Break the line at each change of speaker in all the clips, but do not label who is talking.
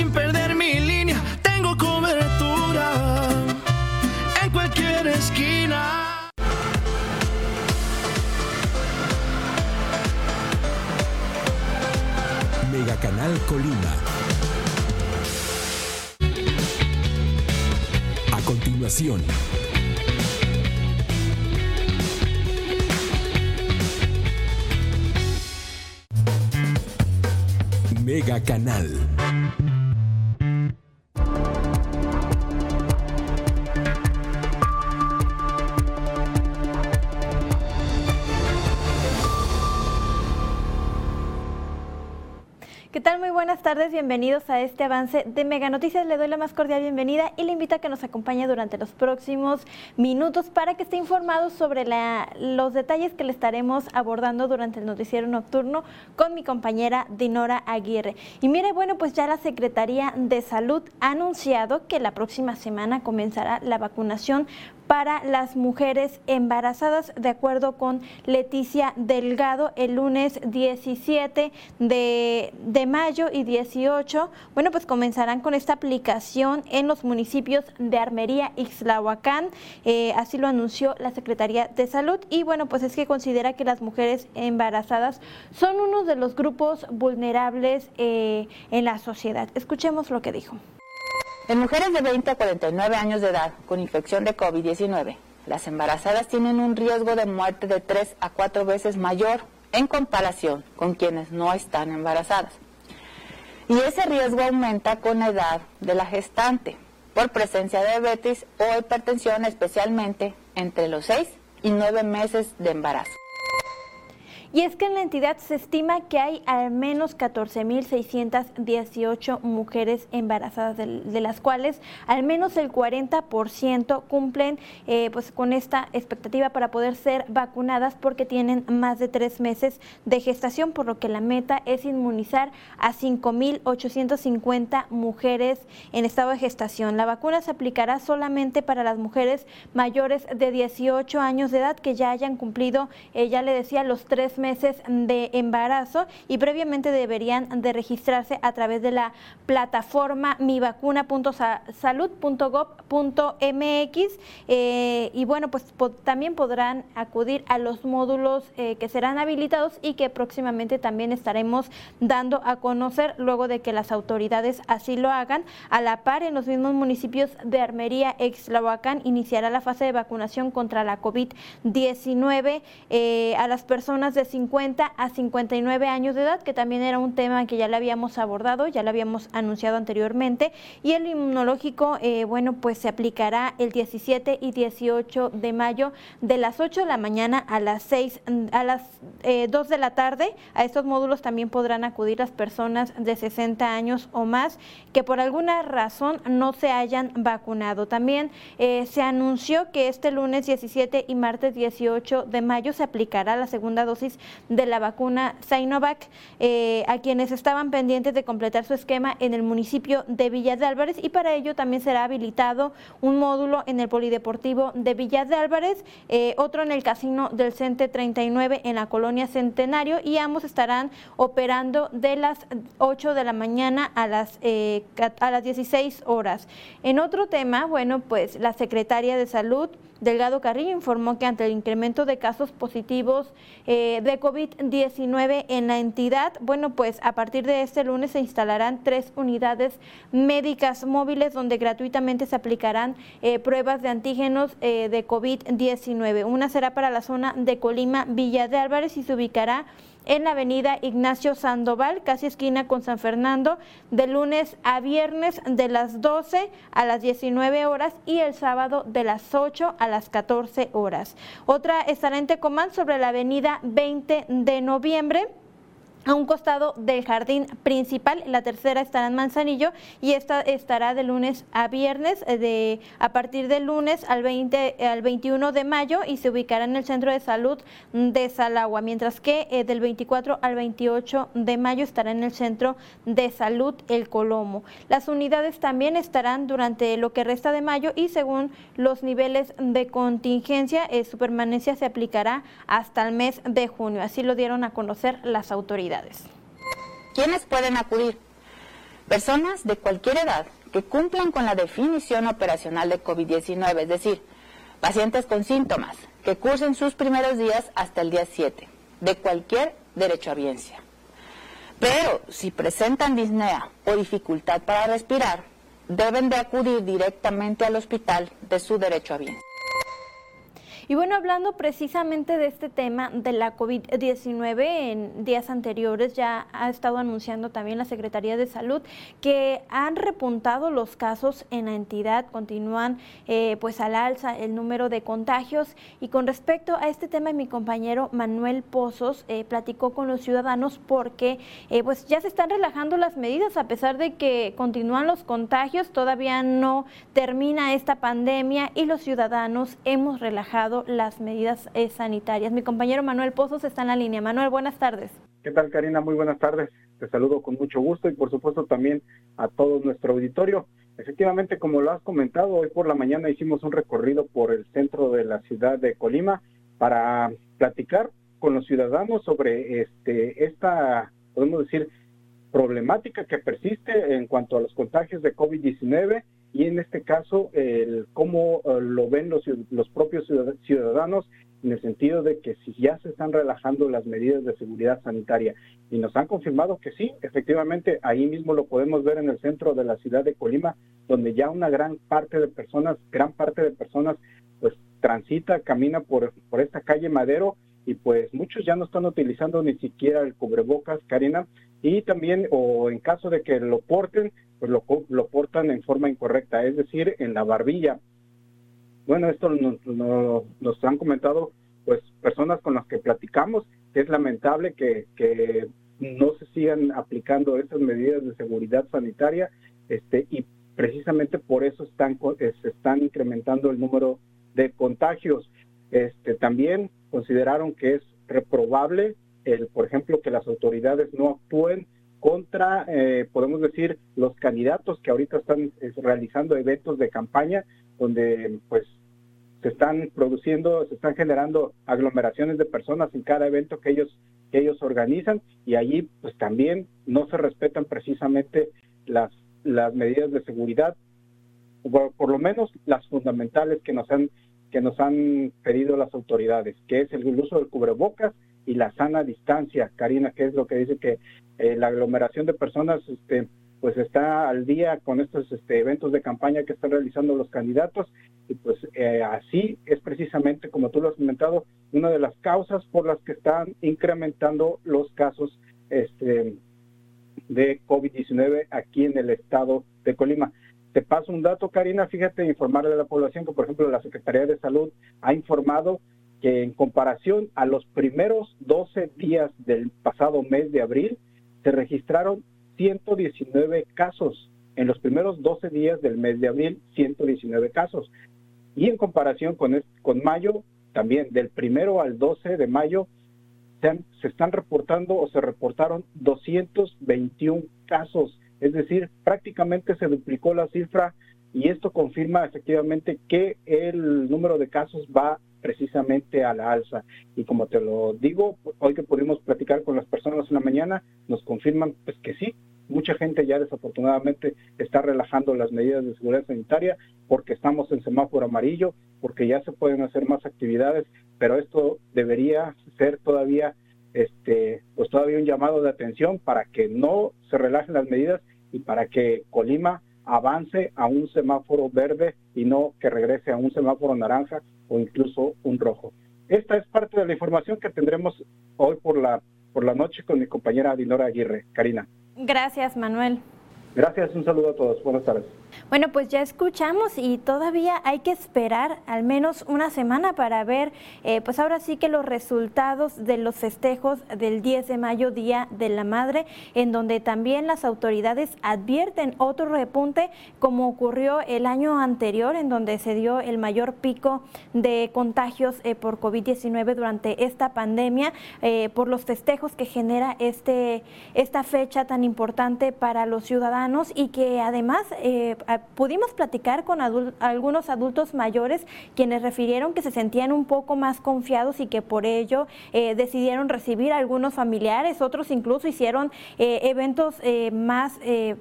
sin perder mi línea, tengo cobertura en cualquier esquina.
Mega Canal Colima. A continuación. Mega Canal.
¿Qué tal? Muy buenas tardes, bienvenidos a este avance de Mega Noticias. Le doy la más cordial bienvenida y le invito a que nos acompañe durante los próximos minutos para que esté informado sobre los detalles que le estaremos abordando durante el noticiero nocturno con mi compañera Dinora Aguirre. Y mire, bueno, pues ya la Secretaría de Salud ha anunciado que la próxima semana comenzará la vacunación para las mujeres embarazadas, de acuerdo con Leticia Delgado, el lunes 17 de, mayo y 18. Bueno, pues comenzarán con esta aplicación en los municipios de Armería y Xlahuacán, eh, así lo anunció la Secretaría de Salud. Y bueno, pues es que considera que las mujeres embarazadas son uno de los grupos vulnerables eh, en la sociedad. Escuchemos lo que dijo.
En mujeres de 20 a 49 años de edad con infección de COVID-19, las embarazadas tienen un riesgo de muerte de 3 a 4 veces mayor en comparación con quienes no están embarazadas. Y ese riesgo aumenta con la edad de la gestante por presencia de diabetes o hipertensión, especialmente entre los 6 y 9 meses de embarazo.
Y es que en la entidad se estima que hay al menos 14.618 mujeres embarazadas, de, las cuales al menos el 40% cumplen eh, pues con esta expectativa para poder ser vacunadas porque tienen más de tres meses de gestación, por lo que la meta es inmunizar a 5.850 mujeres en estado de gestación. La vacuna se aplicará solamente para las mujeres mayores de 18 años de edad que ya hayan cumplido, eh, ya le decía, los tres meses de embarazo y previamente deberían de registrarse a través de la plataforma mivacuna.salud.gov.mx eh, y bueno, pues también podrán acudir a los módulos eh, que serán habilitados y que próximamente también estaremos dando a conocer luego de que las autoridades así lo hagan. A la par, en los mismos municipios de Armería, Exlahuacán, iniciará la fase de vacunación contra la COVID-19 eh, a las personas de 50 a 59 años de edad, que también era un tema que ya le habíamos abordado, ya lo habíamos anunciado anteriormente. Y el inmunológico, eh, bueno, pues se aplicará el 17 y 18 de mayo de las 8 de la mañana a las 6, mm, a las eh, 2 de la tarde. A estos módulos también podrán acudir las personas de 60 años o más que por alguna razón no se hayan vacunado. También eh, se anunció que este lunes 17 y martes 18 de mayo se aplicará la segunda dosis de la vacuna Sinovac eh, a quienes estaban pendientes de completar su esquema en el municipio de Villa de Álvarez y para ello también será habilitado un módulo en el Polideportivo de Villa de Álvarez, eh, otro en el Casino del Cente 39 en la colonia Centenario y ambos estarán operando de las 8 de la mañana a las, eh, a las 16 horas. En otro tema, bueno, pues la secretaria de Salud Delgado Carrillo informó que ante el incremento de casos positivos eh, de COVID-19 en la entidad, bueno, pues a partir de este lunes se instalarán tres unidades médicas móviles donde gratuitamente se aplicarán eh, pruebas de antígenos eh, de COVID-19. Una será para la zona de Colima, Villa de Álvarez y se ubicará en la avenida Ignacio Sandoval, casi esquina con San Fernando, de lunes a viernes de las 12 a las 19 horas y el sábado de las 8 a las 14 horas. Otra estará en sobre la avenida 20 de noviembre a un costado del jardín principal, la tercera estará en Manzanillo y esta estará de lunes a viernes, eh, de, a partir del lunes al, 20, al 21 de mayo y se ubicará en el Centro de Salud de Salagua, mientras que eh, del 24 al 28 de mayo estará en el Centro de Salud El Colomo. Las unidades también estarán durante lo que resta de mayo y según los niveles de contingencia, eh, su permanencia se aplicará hasta el mes de junio. Así lo dieron a conocer las autoridades.
¿Quiénes pueden acudir? Personas de cualquier edad que cumplan con la definición operacional de COVID-19, es decir, pacientes con síntomas que cursen sus primeros días hasta el día 7, de cualquier derecho a biencia. Pero si presentan disnea o dificultad para respirar, deben de acudir directamente al hospital de su derecho a biencia.
Y bueno, hablando precisamente de este tema de la COVID-19, en días anteriores ya ha estado anunciando también la Secretaría de Salud que han repuntado los casos en la entidad, continúan eh, pues al alza el número de contagios. Y con respecto a este tema, mi compañero Manuel Pozos eh, platicó con los ciudadanos porque eh, pues ya se están relajando las medidas a pesar de que continúan los contagios, todavía no termina esta pandemia y los ciudadanos hemos relajado las medidas eh, sanitarias. Mi compañero Manuel Pozos está en la línea. Manuel, buenas tardes.
¿Qué tal, Karina? Muy buenas tardes. Te saludo con mucho gusto y por supuesto también a todo nuestro auditorio. Efectivamente, como lo has comentado, hoy por la mañana hicimos un recorrido por el centro de la ciudad de Colima para platicar con los ciudadanos sobre este esta, podemos decir, problemática que persiste en cuanto a los contagios de COVID-19 y en este caso el cómo eh, lo ven los, los propios ciudadanos en el sentido de que si ya se están relajando las medidas de seguridad sanitaria. Y nos han confirmado que sí, efectivamente ahí mismo lo podemos ver en el centro de la ciudad de Colima, donde ya una gran parte de personas, gran parte de personas pues transita, camina por, por esta calle Madero y pues muchos ya no están utilizando ni siquiera el cubrebocas, Karina, y también o en caso de que lo porten, pues lo, lo portan en forma incorrecta, es decir, en la barbilla. Bueno, esto nos, nos, han comentado pues personas con las que platicamos, es lamentable que, que no se sigan aplicando estas medidas de seguridad sanitaria este, y precisamente por eso están, se están incrementando el número de contagios. Este, también consideraron que es reprobable, el, por ejemplo, que las autoridades no actúen contra, eh, podemos decir, los candidatos que ahorita están realizando eventos de campaña donde pues se están produciendo, se están generando aglomeraciones de personas en cada evento que ellos que ellos organizan y allí pues también no se respetan precisamente las las medidas de seguridad por, por lo menos las fundamentales que nos han que nos han pedido las autoridades, que es el uso del cubrebocas y la sana distancia, Karina, que es lo que dice que eh, la aglomeración de personas este, pues está al día con estos este, eventos de campaña que están realizando los candidatos y pues eh, así es precisamente como tú lo has comentado una de las causas por las que están incrementando los casos este, de COVID-19 aquí en el estado de Colima. Te paso un dato, Karina, fíjate, informarle a la población que, por ejemplo, la Secretaría de Salud ha informado que en comparación a los primeros 12 días del pasado mes de abril, se registraron 119 casos. En los primeros 12 días del mes de abril, 119 casos. Y en comparación con, con mayo, también del primero al 12 de mayo, se, se están reportando o se reportaron 221 casos es decir, prácticamente se duplicó la cifra y esto confirma efectivamente que el número de casos va precisamente a la alza. Y como te lo digo, hoy que pudimos platicar con las personas en la mañana, nos confirman pues que sí, mucha gente ya desafortunadamente está relajando las medidas de seguridad sanitaria porque estamos en semáforo amarillo, porque ya se pueden hacer más actividades, pero esto debería ser todavía este pues todavía un llamado de atención para que no se relajen las medidas y para que Colima avance a un semáforo verde y no que regrese a un semáforo naranja o incluso un rojo. Esta es parte de la información que tendremos hoy por la por la noche con mi compañera Dinora Aguirre. Karina.
Gracias, Manuel.
Gracias, un saludo a todos. Buenas tardes.
Bueno, pues ya escuchamos y todavía hay que esperar al menos una semana para ver, eh, pues ahora sí que los resultados de los festejos del 10 de mayo, Día de la Madre, en donde también las autoridades advierten otro repunte como ocurrió el año anterior, en donde se dio el mayor pico de contagios eh, por COVID-19 durante esta pandemia, eh, por los festejos que genera este, esta fecha tan importante para los ciudadanos y que además pudimos platicar con algunos adultos mayores quienes refirieron que se sentían un poco más confiados y que por ello eh, decidieron recibir a algunos familiares, otros incluso hicieron eh, eventos eh, más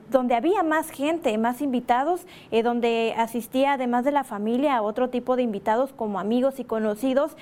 donde había más gente, más invitados, donde asistía además de la familia a otro tipo de invitados como amigos y conocidos,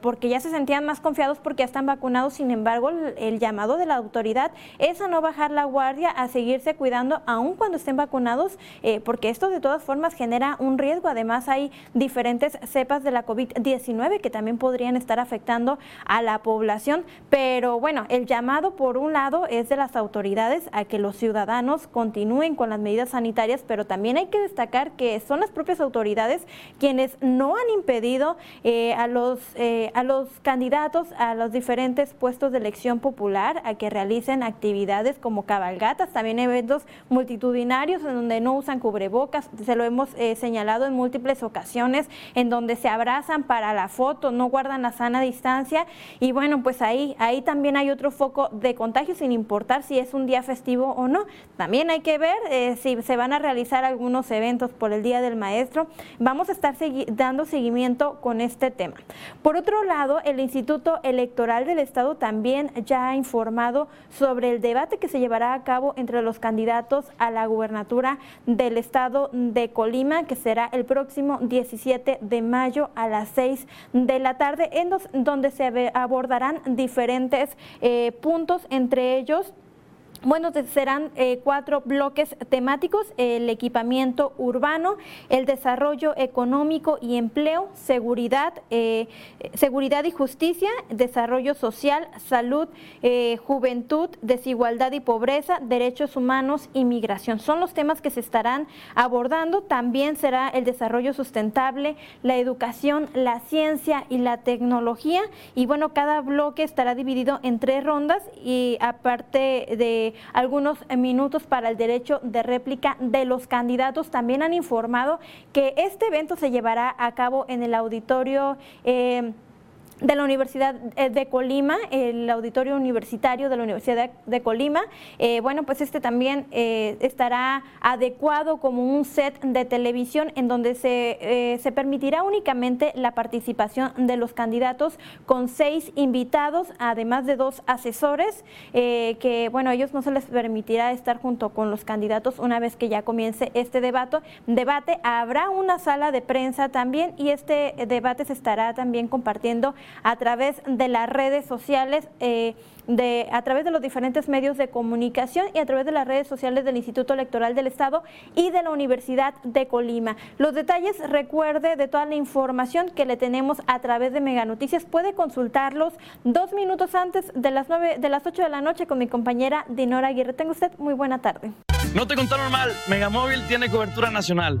porque ya se sentían más confiados porque ya están vacunados. Sin embargo, el llamado de la autoridad es a no bajar la guardia, a seguirse cuidando aun cuando estén vacunados porque esto de todas formas genera un riesgo. Además, hay diferentes cepas de la COVID-19 que también podrían estar afectando a la población. Pero bueno, el llamado por un lado es de las autoridades a que los ciudadanos continúen con las medidas sanitarias, pero también hay que destacar que son las propias autoridades quienes no han impedido eh, a, los, eh, a los candidatos a los diferentes puestos de elección popular a que realicen actividades como cabalgatas, también eventos multitudinarios en donde no usan cubrebocas, se lo hemos eh, señalado en múltiples ocasiones, en donde se abrazan para la foto, no guardan la sana distancia y bueno, pues ahí, ahí también hay otro foco de contagio sin importar si es un día festivo o no. También hay que ver eh, si se van a realizar algunos eventos por el Día del Maestro. Vamos a estar dando seguimiento con este tema. Por otro lado, el Instituto Electoral del Estado también ya ha informado sobre el debate que se llevará a cabo entre los candidatos a la gubernatura del estado de Colima, que será el próximo 17 de mayo a las 6 de la tarde, en donde se abordarán diferentes eh, puntos, entre ellos bueno, serán eh, cuatro bloques temáticos, el equipamiento urbano, el desarrollo económico y empleo, seguridad, eh, seguridad y justicia, desarrollo social, salud, eh, juventud, desigualdad y pobreza, derechos humanos y migración. Son los temas que se estarán abordando. También será el desarrollo sustentable, la educación, la ciencia y la tecnología. Y bueno, cada bloque estará dividido en tres rondas y aparte de algunos minutos para el derecho de réplica de los candidatos. También han informado que este evento se llevará a cabo en el auditorio. Eh, de la Universidad eh, de Colima, el auditorio universitario de la Universidad de Colima. Eh, bueno, pues este también eh, estará adecuado como un set de televisión en donde se, se, permitirá únicamente la participación de los candidatos con seis invitados, además de dos asesores, que bueno, ellos no se les permitirá estar junto con los candidatos una vez que ya comience este debate. debate. Habrá una sala de prensa también y este debate se estará también compartiendo a través de las redes sociales. Eh, de, a través de los diferentes medios de comunicación y a través de las redes sociales del Instituto Electoral del Estado y de la Universidad de Colima. Los detalles, recuerde, de toda la información que le tenemos a través de Mega Noticias, puede consultarlos dos minutos antes de las, nueve, de las 8 de la noche con mi compañera Dinora Aguirre. Tenga usted muy buena tarde.
No te contaron mal, Megamóvil tiene cobertura nacional.